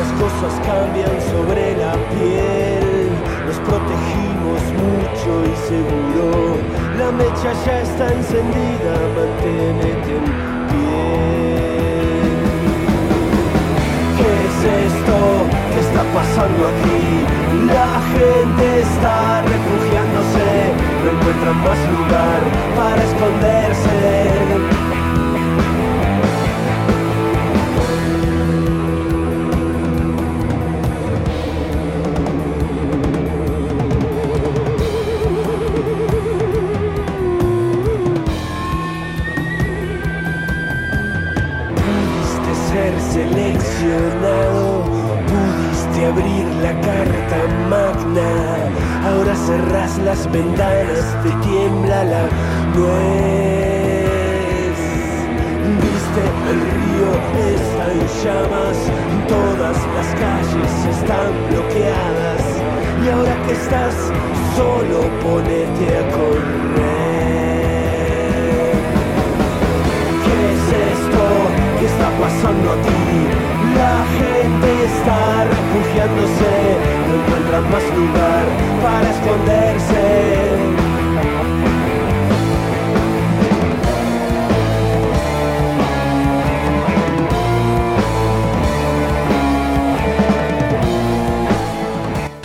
Las cosas cambian sobre la piel. Nos protegimos mucho y seguro. La mecha ya está encendida, manténete en pie. ¿Qué es esto que está pasando aquí? La gente está refugiándose, no encuentran más lugar para esconderse.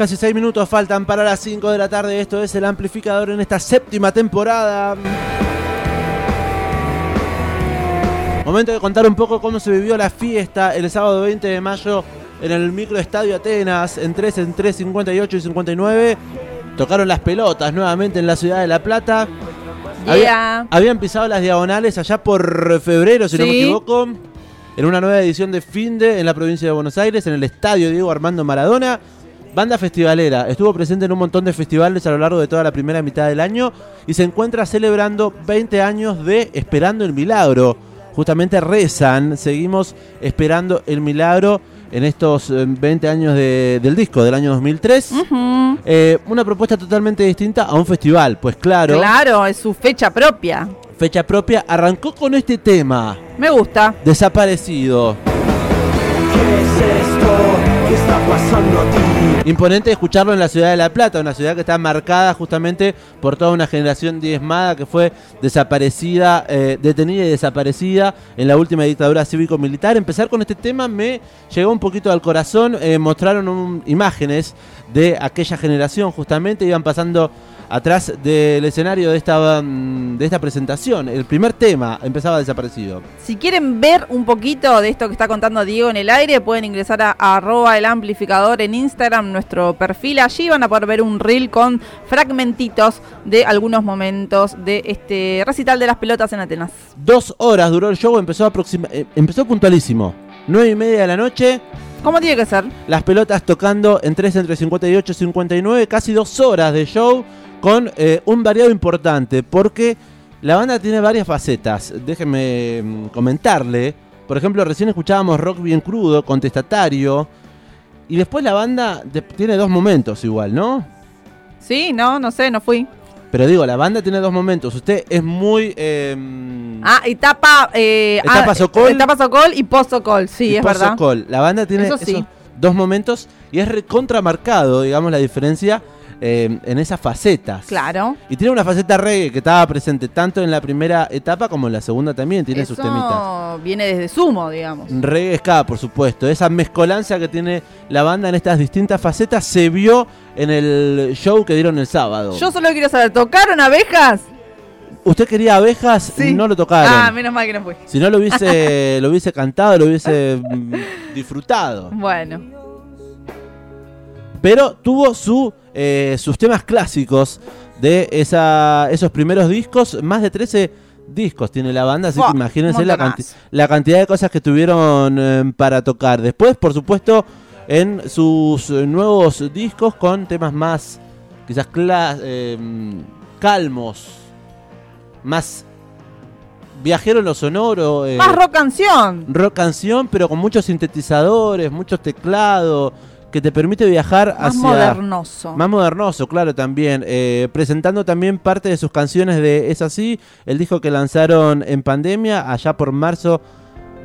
Casi seis minutos faltan para las 5 de la tarde. Esto es el amplificador en esta séptima temporada. Momento de contar un poco cómo se vivió la fiesta el sábado 20 de mayo en el microestadio Atenas, en 3, en 3, 58 y 59. Tocaron las pelotas nuevamente en la ciudad de La Plata. Había- habían pisado las diagonales allá por febrero, si no me equivoco, en una nueva edición de Finde en la provincia de Buenos Aires, en el estadio Diego Armando Maradona. Banda festivalera, estuvo presente en un montón de festivales a lo largo de toda la primera mitad del año y se encuentra celebrando 20 años de Esperando el Milagro. Justamente rezan, seguimos esperando el milagro en estos eh, 20 años de- del disco del año 2003. Ujú. Eh, una propuesta totalmente distinta a un festival, pues claro, Claro, es su fecha propia. fecha propia, arrancó con este tema, Me gusta. desaparecido. ¿Qué es esto que está Imponente escucharlo en la ciudad de La Plata, una ciudad que está marcada justamente por toda una generación diezmada que fue desaparecida, eh, detenida y desaparecida en la última dictadura cívico-militar. Empezar con este tema me llegó un poquito al corazón. eh, mostraron imágenes de aquella generación, justamente iban pasando atrás del escenario de esta, mm, de esta presentación. El primer tema empezaba desaparecido. Si quieren ver un poquito de esto que está contando Diego en el aire, pueden ingresar a, a arroba el amplificador en Instagram, nuestro perfil. Allí van a poder ver un reel con fragmentitos de algunos momentos de este recital de las pelotas en Atenas. Dos horas duró el show, empezó, aproxima- eh, empezó puntualísimo. Nueve y media de la noche. ¿Cómo tiene que ser? Las pelotas tocando en 3 entre 58 y 59, casi dos horas de show con eh, un variado importante, porque la banda tiene varias facetas. Déjenme mm, comentarle. Por ejemplo, recién escuchábamos rock bien crudo, contestatario. Y después la banda de- tiene dos momentos igual, ¿no? Sí, no, no sé, no fui. Pero digo, la banda tiene dos momentos. Usted es muy... eh, Ah, etapa. Eh, Etapa ah, Sokol. Etapa Sokol y post Sokol, sí, y es Pozo verdad. La banda tiene Eso sí. esos dos momentos y es recontramarcado, digamos, la diferencia eh, en esas facetas. Claro. Y tiene una faceta reggae que estaba presente tanto en la primera etapa como en la segunda también, tiene sus temitas. viene desde Sumo, digamos. Reggae ska, por supuesto. Esa mezcolanza que tiene la banda en estas distintas facetas se vio en el show que dieron el sábado. Yo solo quiero saber, ¿tocaron abejas? Usted quería abejas, Sí. no lo tocaron. Ah, menos mal que no fui. Si no lo hubiese, lo hubiese cantado, lo hubiese mm, disfrutado. Bueno, pero tuvo su, eh, sus temas clásicos de esa, esos primeros discos. Más de 13 discos tiene la banda, así que imagínense la, montonazo. canti- la cantidad de cosas que tuvieron eh, para tocar. Después, por supuesto, en sus nuevos discos con temas más, quizás eh, calmos, más viajero en lo sonoro. eh, más rock canción. rock canción, pero con muchos sintetizadores, muchos teclados, que te permite viajar Más hacia... modernoso. Más modernoso, claro, también. Eh, presentando también parte de sus canciones de Es así, el disco que lanzaron en pandemia, allá por marzo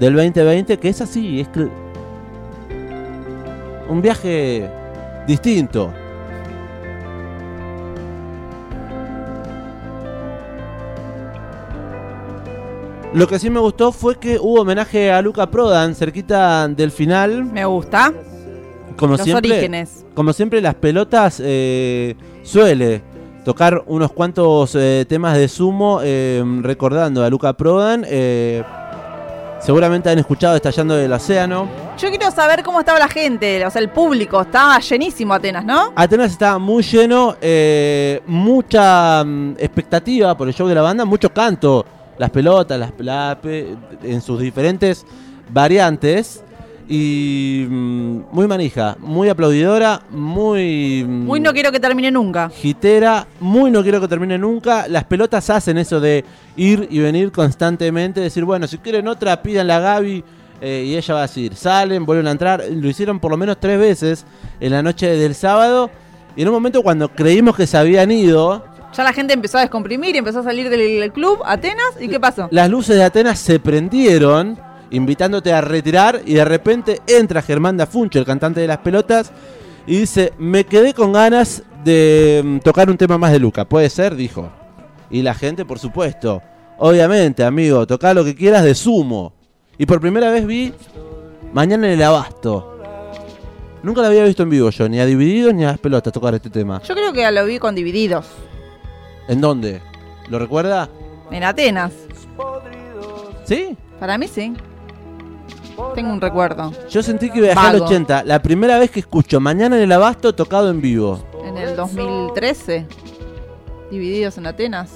del 2020, que es así, es que... Un viaje distinto. Lo que sí me gustó fue que hubo homenaje a Luca Prodan cerquita del final. Me gusta. Como Los siempre, orígenes. como siempre, las pelotas eh, suele tocar unos cuantos eh, temas de sumo eh, recordando a Luca Prodan. eh, seguramente han escuchado Estallando del Océano. Yo quiero saber cómo estaba la gente, o sea, el público. Estaba llenísimo Atenas, ¿no? Atenas está muy lleno, eh, mucha mm, expectativa por el show de la banda, mucho canto, las pelotas, las la- en sus diferentes variantes. Y mm, muy manija, muy aplaudidora, muy... mm, Muy no quiero que termine nunca. Gitera, muy no quiero que termine nunca. Las pelotas hacen eso de ir y venir constantemente, decir, bueno, si quieren otra, pidan la Gaby eh, y ella va a decir, salen, vuelven a entrar. Lo hicieron por lo menos tres veces en la noche del sábado. Y en un momento cuando creímos que se habían ido, Ya la gente empezó a descomprimir, empezó a salir del club Atenas. ¿Y qué pasó? las luces de Atenas se prendieron, invitándote a retirar. Y de repente entra Germán Dafuncho, el cantante de las pelotas, y dice, me quedé con ganas de mm, tocar un tema más de Luca. ¿Puede ser? Dijo. Y la gente, por supuesto. Obviamente, amigo, toca lo que quieras de sumo. Y por primera vez vi Mañana en el Abasto. Nunca lo había visto en vivo yo, ni a Divididos ni a las pelotas tocar este tema. Yo creo que lo vi con Divididos. ¿En dónde? ¿Lo recuerda? En Atenas. ¿Sí? Para mí sí. Tengo un recuerdo. Yo sentí que viajé al Vago. 80. La primera vez que escucho Mañana en el Abasto tocado en vivo. En el 2013. Divididos en Atenas.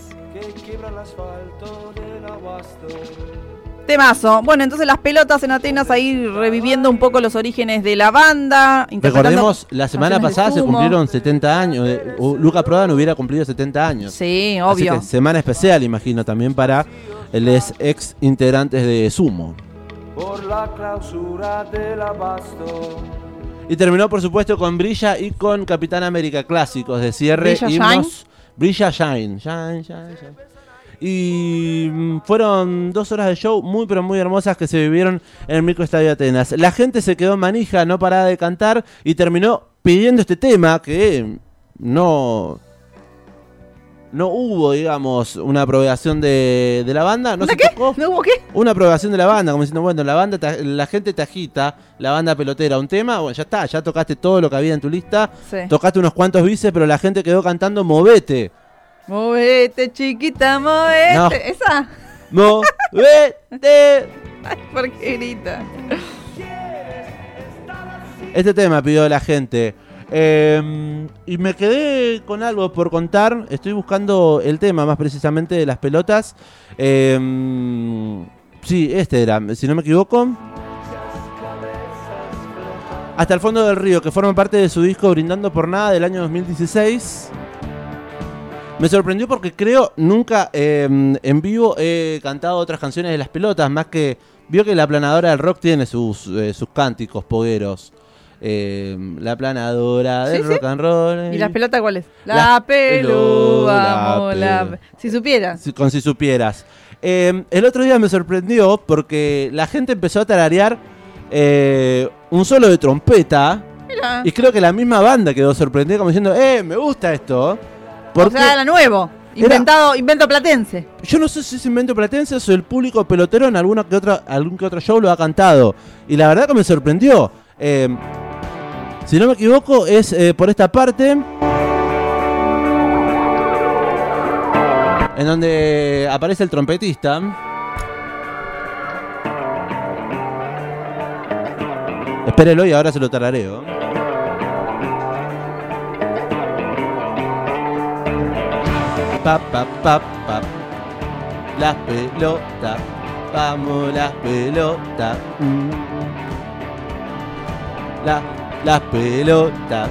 Temazo. Bueno, entonces las pelotas en Atenas ahí reviviendo un poco los orígenes de la banda. interpretando Recordemos, la semana canciones de pasada se Sumo. cumplieron 70 años. eh, u- Luca Prodan hubiera cumplido 70 años. Sí, Así obvio. que semana especial, imagino, también para los ex integrantes de Sumo. Por la clausura del abasto. Y terminó, por supuesto, con Brilla y con Capitán América clásicos de cierre. Brilla, himnos. Brilla Shine. Shine, shine, shine. Y mm, fueron dos horas de show muy, pero muy hermosas que se vivieron en el microestadio de Atenas. La gente se quedó manija, no paraba de cantar y terminó pidiendo este tema que no. No hubo, digamos, una aprobación de, de la banda. No ¿Una se qué? tocó ¿No hubo qué? una aprobación de la banda, como diciendo, bueno, la banda la gente te agita, la banda pelotera, un tema, bueno, ya está, ya tocaste todo lo que había en tu lista, Sí. tocaste unos cuantos bices, pero la gente quedó cantando Movete. Movete, chiquita, movete. No. ¿Esa? Movete. Ay, ¿por qué grita? Este tema pidió la gente. Eh, y me quedé con algo por contar. Estoy buscando el tema más precisamente de las pelotas. Eh, sí, este era, si no me equivoco. Hasta el fondo del río, que forma parte de su disco Brindando por Nada del año 2016. Me sorprendió porque creo nunca eh, en vivo he cantado otras canciones de las pelotas, más que vio que la planadora del rock tiene sus, eh, sus cánticos pogueros. Eh, la planadora del Sí, sí. rock and roll. ¿Y las pelotas cuáles? La La pelu, la vamos, la... pe- Si supieras. Si- con si supieras. Eh, el otro día me sorprendió porque la gente empezó a tararear eh, un solo de trompeta. Y creo que la misma banda quedó sorprendida como diciendo, eh, me gusta esto. O Porque sea, era nuevo. Era- Inventado, invento platense. yo no sé si es invento platense o el público pelotero en alguna que otra, algún que otro show lo ha cantado. Y la verdad que me sorprendió. Eh, si no me equivoco, es eh, por esta parte. En donde aparece el trompetista. Espérelo y ahora se lo tarareo. Pa, pa, pa, pa. Las vamos las pelotas. mm. La, las pelotas,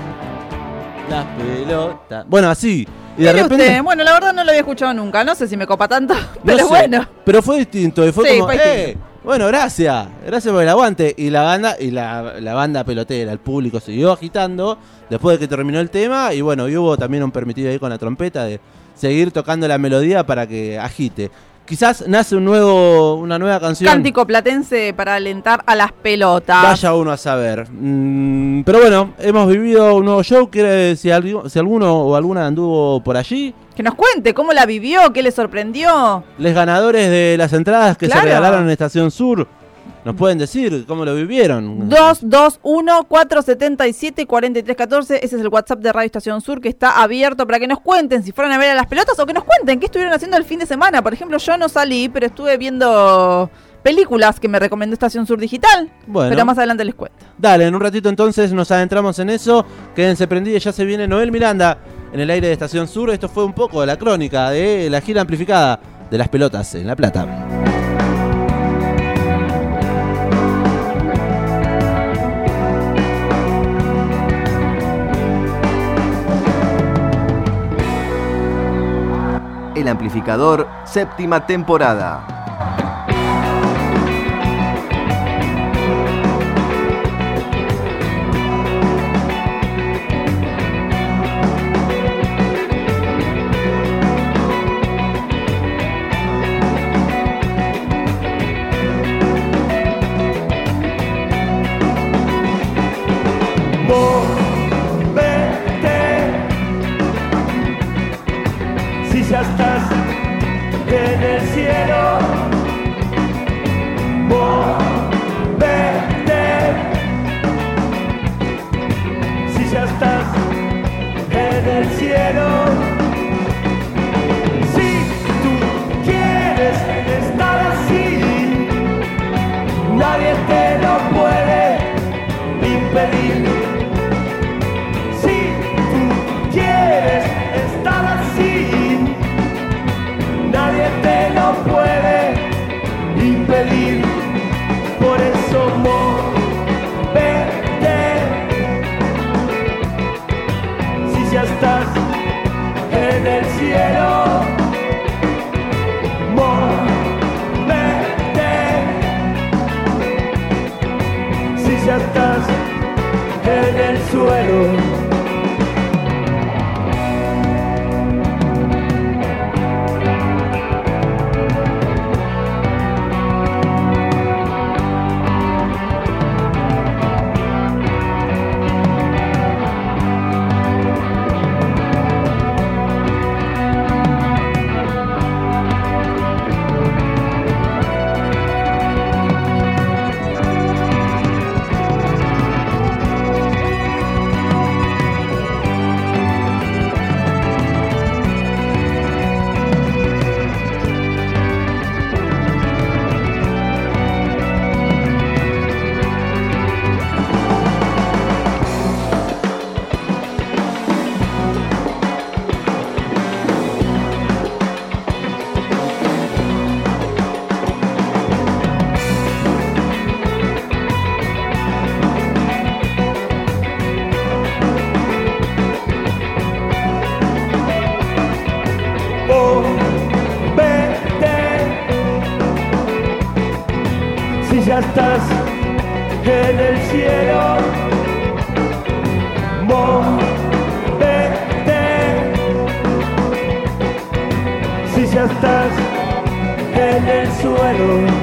las pelotas. Bueno, así. Y de repente. usted, bueno, la verdad no lo había escuchado nunca. No sé si me copa tanto, no pero sé, bueno. Pero fue distinto. Y fue Sí, como, fue eh, Bueno, gracias. Gracias por el aguante. Y la banda, y la, la banda pelotera, el público siguió agitando después de que terminó el tema. Y bueno, y hubo también un permitido ahí con la trompeta de seguir tocando la melodía para que agite. Quizás nace un nuevo, una nueva canción. Cántico platense para alentar a las pelotas. Vaya uno a saber. Mm, pero bueno, hemos vivido un nuevo show. Quiere, si, si alguno o alguna anduvo por allí, Que nos cuente cómo la vivió, qué le sorprendió. les ganadores de las entradas que Claro. se regalaron en Estación Sur, nos pueden decir cómo lo vivieron. 221-477-4314. Ese es el WhatsApp de Radio Estación Sur que está abierto para que nos cuenten si fueron a ver a las pelotas o que nos cuenten qué estuvieron haciendo el fin de semana. Por ejemplo, yo no salí, pero estuve viendo películas que me recomendó Estación Sur Digital. Bueno. Pero más adelante les cuento. Dale, en un ratito entonces nos adentramos en eso. Quédense prendidos, ya se viene Noel Miranda en el aire de Estación Sur. Esto fue un poco de la crónica de la gira amplificada de las pelotas en La Plata. El amplificador, séptima temporada. Ya estás en el cielo, movete. Si ya estás en el suelo,